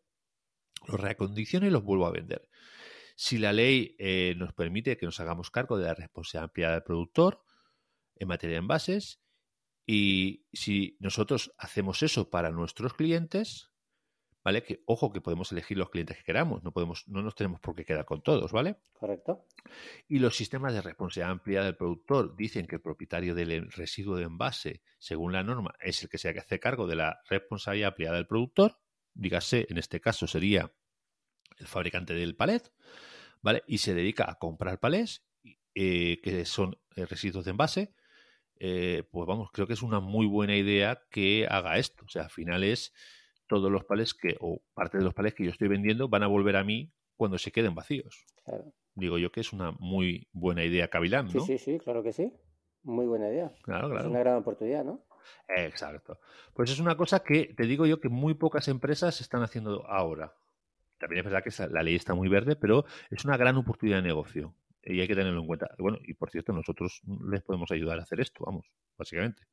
Speaker 2: Los reacondiciono y los vuelvo a vender. Si la ley eh, nos permite que nos hagamos cargo de la responsabilidad del productor en materia de envases, y si nosotros hacemos eso para nuestros clientes, ¿vale? Que ojo que podemos elegir los clientes que queramos, no podemos, no nos tenemos por qué quedar con todos, ¿vale?
Speaker 1: Correcto.
Speaker 2: Y los sistemas de responsabilidad ampliada del productor dicen que el propietario del residuo de envase, según la norma, es el que se hace cargo de la responsabilidad ampliada del productor. Dígase, en este caso sería el fabricante del palet, ¿vale? Y se dedica a comprar palés, eh, que son eh, residuos de envase. Eh, pues vamos, creo que es una muy buena idea que haga esto. O sea, al final es todos los palés que, o parte de los palés que yo estoy vendiendo, van a volver a mí cuando se queden vacíos. Digo yo que es una muy buena idea Cavilán, ¿no?
Speaker 1: Sí, sí, sí, claro que sí. Muy buena idea.
Speaker 2: Claro, claro.
Speaker 1: Es una gran oportunidad, ¿no?
Speaker 2: Exacto. Pues es una cosa que te digo yo que muy pocas empresas están haciendo ahora. También es verdad que la ley está muy verde, pero es una gran oportunidad de negocio y hay que tenerlo en cuenta. Bueno, y por cierto, nosotros les podemos ayudar a hacer esto, vamos, básicamente.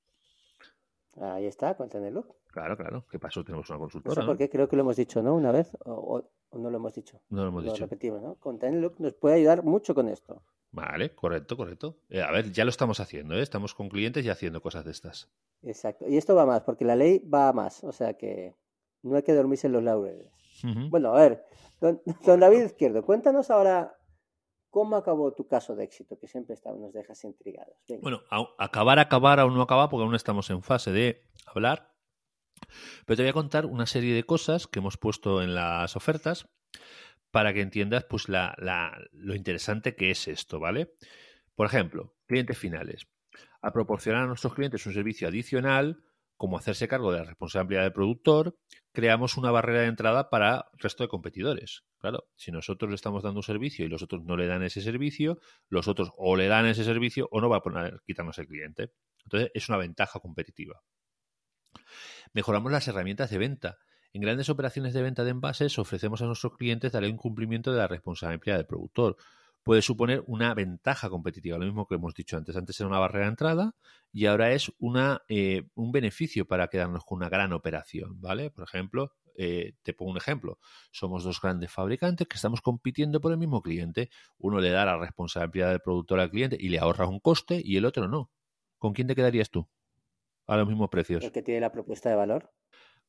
Speaker 1: Ahí está, con tenerlo.
Speaker 2: Claro, claro. ¿Qué pasó? Tenemos una consultora.
Speaker 1: No sé creo que lo hemos dicho, ¿no? Una vez, o, no lo hemos dicho.
Speaker 2: No lo hemos dicho.
Speaker 1: Repetimos, ¿no? Con nos puede ayudar mucho con esto.
Speaker 2: Vale, correcto, correcto. Eh, a ver, ya lo estamos haciendo, ¿eh? Estamos con clientes y haciendo cosas de estas.
Speaker 1: Exacto. Y esto va más, porque la ley va más. O sea que no hay que dormirse en los laureles. Bueno, a ver, don, David Izquierdo, cuéntanos ahora cómo acabó tu caso de éxito, que siempre está, nos dejas intrigados.
Speaker 2: Bueno, acabar, acabar, aún no acaba porque aún estamos en fase de hablar. Pero te voy a contar una serie de cosas que hemos puesto en las ofertas para que entiendas pues, la, lo interesante que es esto, ¿vale? Por ejemplo, clientes finales. A proporcionar a nuestros clientes un servicio adicional como hacerse cargo de la responsabilidad del productor, creamos una barrera de entrada para el resto de competidores. Claro, si nosotros le estamos dando un servicio y los otros no le dan ese servicio, los otros o le dan ese servicio o no va a poner, quitarnos el cliente. Entonces, es una ventaja competitiva. Mejoramos las herramientas de venta. En grandes operaciones de venta de envases ofrecemos a nuestros clientes darle un cumplimiento de la responsabilidad del productor puede suponer una ventaja competitiva, lo mismo que hemos dicho antes. Antes era una barrera de entrada y ahora es una, eh, un beneficio para quedarnos con una gran operación, ¿vale? Por ejemplo, eh, te pongo un ejemplo. Somos dos grandes fabricantes que estamos compitiendo por el mismo cliente. Uno le da la responsabilidad del productor al cliente y le ahorra un coste y el otro no. ¿Con quién te quedarías tú? A los mismos precios.
Speaker 1: El que tiene la propuesta de valor.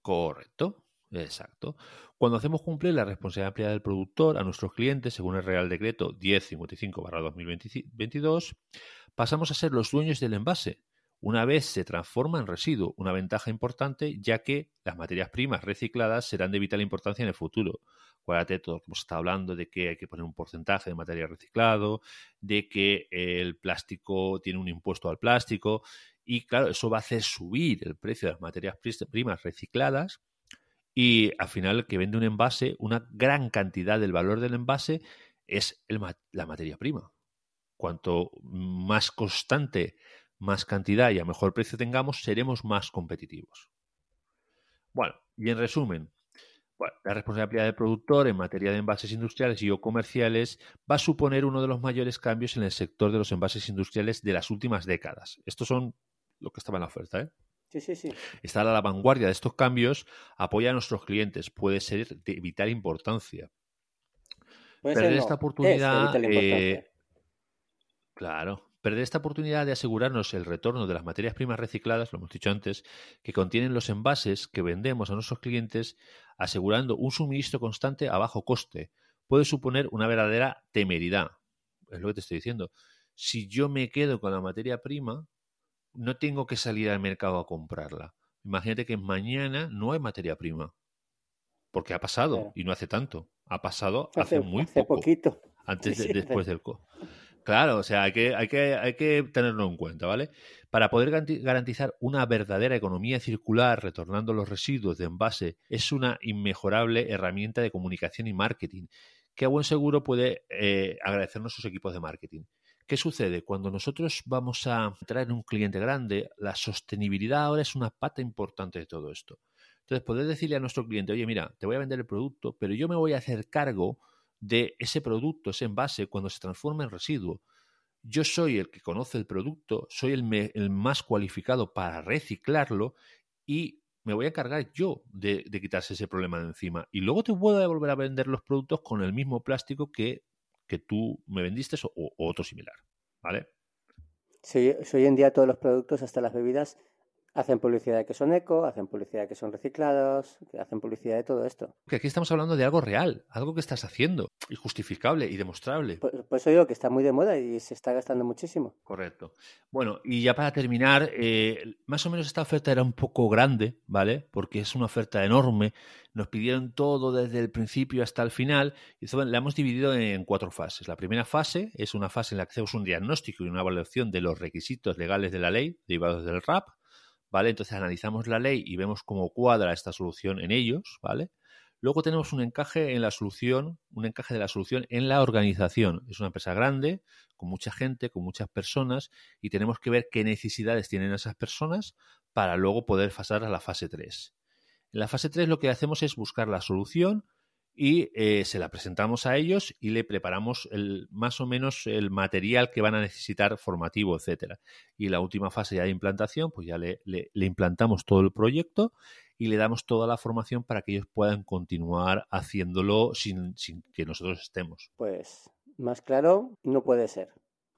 Speaker 2: Correcto. Exacto. Cuando hacemos cumplir la responsabilidad ampliada del productor a nuestros clientes, según el Real Decreto 1055-2022, pasamos a ser los dueños del envase. Una vez se transforma en residuo, una ventaja importante, ya que las materias primas recicladas serán de vital importancia en el futuro. Acuérdate, todo hemos estado hablando de que hay que poner un porcentaje de material reciclado, de que el plástico tiene un impuesto al plástico, y claro, eso va a hacer subir el precio de las materias primas recicladas y al final que vende un envase, una gran cantidad del valor del envase es la materia prima. Cuanto más constante, más cantidad y a mejor precio tengamos, seremos más competitivos. Bueno, y en resumen, la responsabilidad del productor en materia de envases industriales y o comerciales va a suponer uno de los mayores cambios en el sector de los envases industriales de las últimas décadas. Estos son lo que estaba en la oferta, ¿eh? Estar a la vanguardia de estos cambios apoya a nuestros clientes, puede ser de vital importancia. perder esta oportunidad. Eh, claro, perder esta oportunidad de asegurarnos el retorno de las materias primas recicladas, lo hemos dicho antes, que contienen los envases que vendemos a nuestros clientes, asegurando un suministro constante a bajo coste, puede suponer una verdadera temeridad. Es lo que te estoy diciendo. Si yo me quedo con la materia prima, no tengo que salir al mercado a comprarla. Imagínate que mañana no hay materia prima. Porque ha pasado, y no hace tanto. Ha pasado hace, muy poco.
Speaker 1: Poquito.
Speaker 2: Antes de, después del co. Claro, o sea, hay que, hay, que, hay que tenerlo en cuenta, ¿vale? Para poder garantizar una verdadera economía circular retornando los residuos de envase es una inmejorable herramienta de comunicación y marketing que a buen seguro puede eh, agradecernos sus equipos de marketing. ¿Qué sucede? Cuando nosotros vamos a traer un cliente grande, la sostenibilidad ahora es una pata importante de todo esto. Entonces, poder decirle a nuestro cliente, oye, mira, te voy a vender el producto, pero yo me voy a hacer cargo de ese producto, ese envase, cuando se transforma en residuo. Yo soy el que conoce el producto, soy el, más cualificado para reciclarlo y me voy a encargar yo de, quitarse ese problema de encima. Y luego te puedo volver a vender los productos con el mismo plástico que que tú me vendiste o, otro similar, ¿vale?
Speaker 1: Sí, hoy en día todos los productos, hasta las bebidas, Hacen publicidad de que son eco, hacen publicidad de que son reciclados, que hacen publicidad de todo esto.
Speaker 2: Que aquí estamos hablando de algo real, algo que estás haciendo, y justificable y demostrable.
Speaker 1: Por, por eso digo que está muy de moda y se está gastando muchísimo.
Speaker 2: Correcto. Bueno, y ya para terminar, eh, más o menos esta oferta era un poco grande, ¿vale? Porque es una oferta enorme. Nos pidieron todo desde el principio hasta el final y eso, la hemos dividido en cuatro fases. La primera fase es una fase en la que hacemos un diagnóstico y una evaluación de los requisitos legales de la ley derivados del RAP. ¿Vale? Entonces analizamos la ley y vemos cómo cuadra esta solución en ellos, ¿vale? Luego tenemos un encaje en la solución, un encaje de la solución en la organización. Es una empresa grande, con mucha gente, con muchas personas, y tenemos que ver qué necesidades tienen esas personas para luego poder pasar a la fase 3. En la fase 3 lo que hacemos es buscar la solución y eh, se la presentamos a ellos y le preparamos el, más o menos el material que van a necesitar formativo, etcétera. Y en la última fase ya de implantación, pues ya le, le, le, implantamos todo el proyecto y le damos toda la formación para que ellos puedan continuar haciéndolo sin, sin que nosotros estemos.
Speaker 1: Pues más claro no puede ser.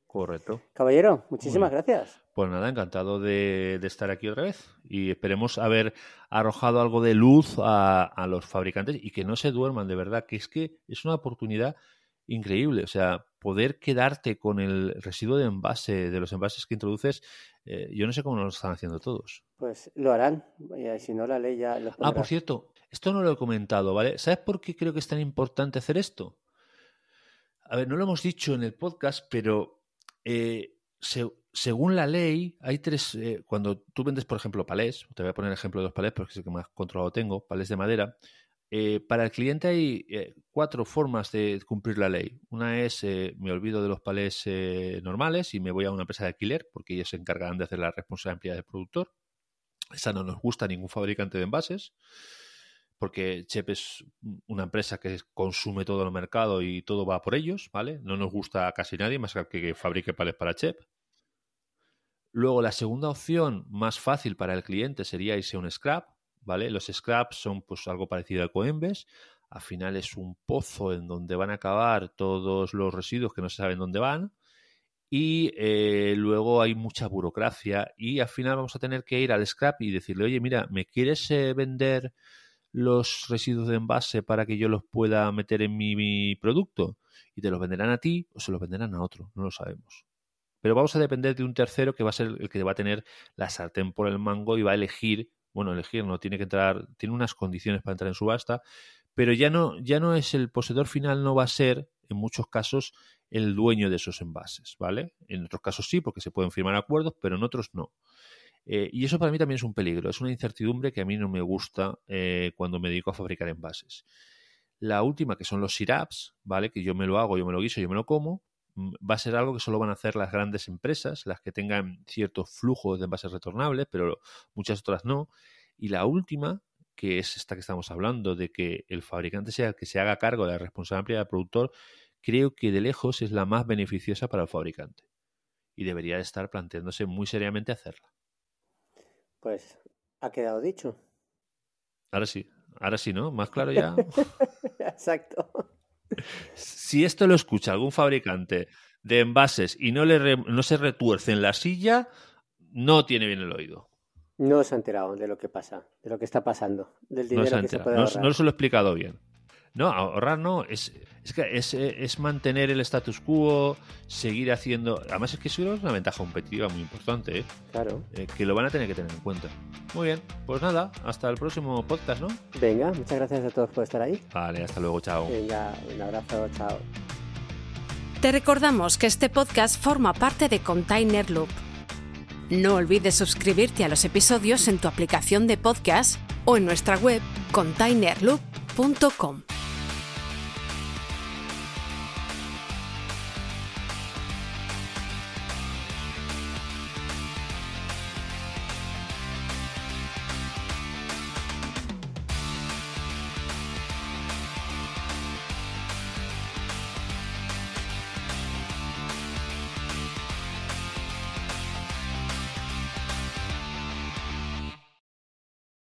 Speaker 2: Correcto.
Speaker 1: Caballero, muchísimas gracias.
Speaker 2: Pues nada, encantado de, de, estar aquí otra vez y esperemos haber arrojado algo de luz a, a, los fabricantes y que no se duerman de verdad, que es que es una oportunidad increíble. O sea, poder quedarte con el residuo de envase, de los envases que introduces, eh, yo no sé cómo lo están haciendo todos.
Speaker 1: Pues lo harán, y si no la ley ya lo
Speaker 2: Ah, por cierto, esto no lo he comentado, ¿vale? ¿Sabes por qué creo que es tan importante hacer esto? A ver, no lo hemos dicho en el podcast, pero eh, se, según la ley, hay tres. Eh, cuando tú vendes, por ejemplo, palés, te voy a poner el ejemplo de los palés porque es el que más controlado tengo, palés de madera. Eh, para el cliente hay eh, cuatro formas de cumplir la ley. Una es me olvido de los palés normales y me voy a una empresa de alquiler porque ellos se encargarán de hacer la responsabilidad del productor. Esa no nos gusta a ningún fabricante de envases porque Chep es una empresa que consume todo el mercado y todo va por ellos, ¿vale? No nos gusta a casi nadie más que que fabrique palés para Chep. Luego, la segunda opción más fácil para el cliente sería irse a un scrap, ¿vale? Los scraps son pues algo parecido a Coembes. Al final es un pozo en donde van a acabar todos los residuos que no se saben dónde van. Y eh, luego hay mucha burocracia y al final vamos a tener que ir al scrap y decirle, oye, mira, ¿me quieres eh, vender los residuos de envase para que yo los pueda meter en mi, mi, producto? Y te los venderán a ti o se los venderán a otro, no lo sabemos. Pero vamos a depender de un tercero que va a ser el que va a tener la sartén por el mango y va a elegir bueno, elegir no tiene que entrar, tiene unas condiciones para entrar en subasta, pero ya no, ya no es el poseedor final, no va a ser, en muchos casos, el dueño de esos envases, ¿vale? En otros casos sí, porque se pueden firmar acuerdos, pero en otros no. Eh, y eso para mí también es un peligro, es una incertidumbre que a mí no me gusta eh, cuando me dedico a fabricar envases. La última, que son los siraps, ¿vale? Que yo me lo hago, yo me lo guiso, yo me lo como, va a ser algo que solo van a hacer las grandes empresas, las que tengan ciertos flujos de envases retornables, pero muchas otras no. Y la última, que es esta que estamos hablando, de que el fabricante sea el que se haga cargo de la responsabilidad del productor, creo que de lejos es la más beneficiosa para el fabricante. Y debería de estar planteándose muy seriamente hacerla.
Speaker 1: Pues ha quedado dicho.
Speaker 2: Ahora sí, ahora sí, ¿no? Más claro ya.
Speaker 1: Exacto.
Speaker 2: Si esto lo escucha algún fabricante de envases y no, le re, no se retuerce en la silla, no tiene bien el oído.
Speaker 1: No se ha enterado de lo que pasa, de lo que está pasando, del dinero
Speaker 2: no
Speaker 1: que se puede
Speaker 2: no,
Speaker 1: ahorrar.
Speaker 2: no se lo he explicado bien. No, ahorrar no, es, es que es, es, mantener el status quo, seguir haciendo. Además, es que eso es una ventaja competitiva muy importante, ¿eh?
Speaker 1: Claro.
Speaker 2: Eh, que lo van a tener que tener en cuenta. Muy bien, pues nada, hasta el próximo podcast, ¿no?
Speaker 1: Venga, muchas gracias a todos por estar ahí.
Speaker 2: Vale, hasta luego, chao.
Speaker 1: Venga, un abrazo, chao.
Speaker 3: Te recordamos que este podcast forma parte de Container Loop. No olvides suscribirte a los episodios en tu aplicación de podcast o en nuestra web containerloop.com.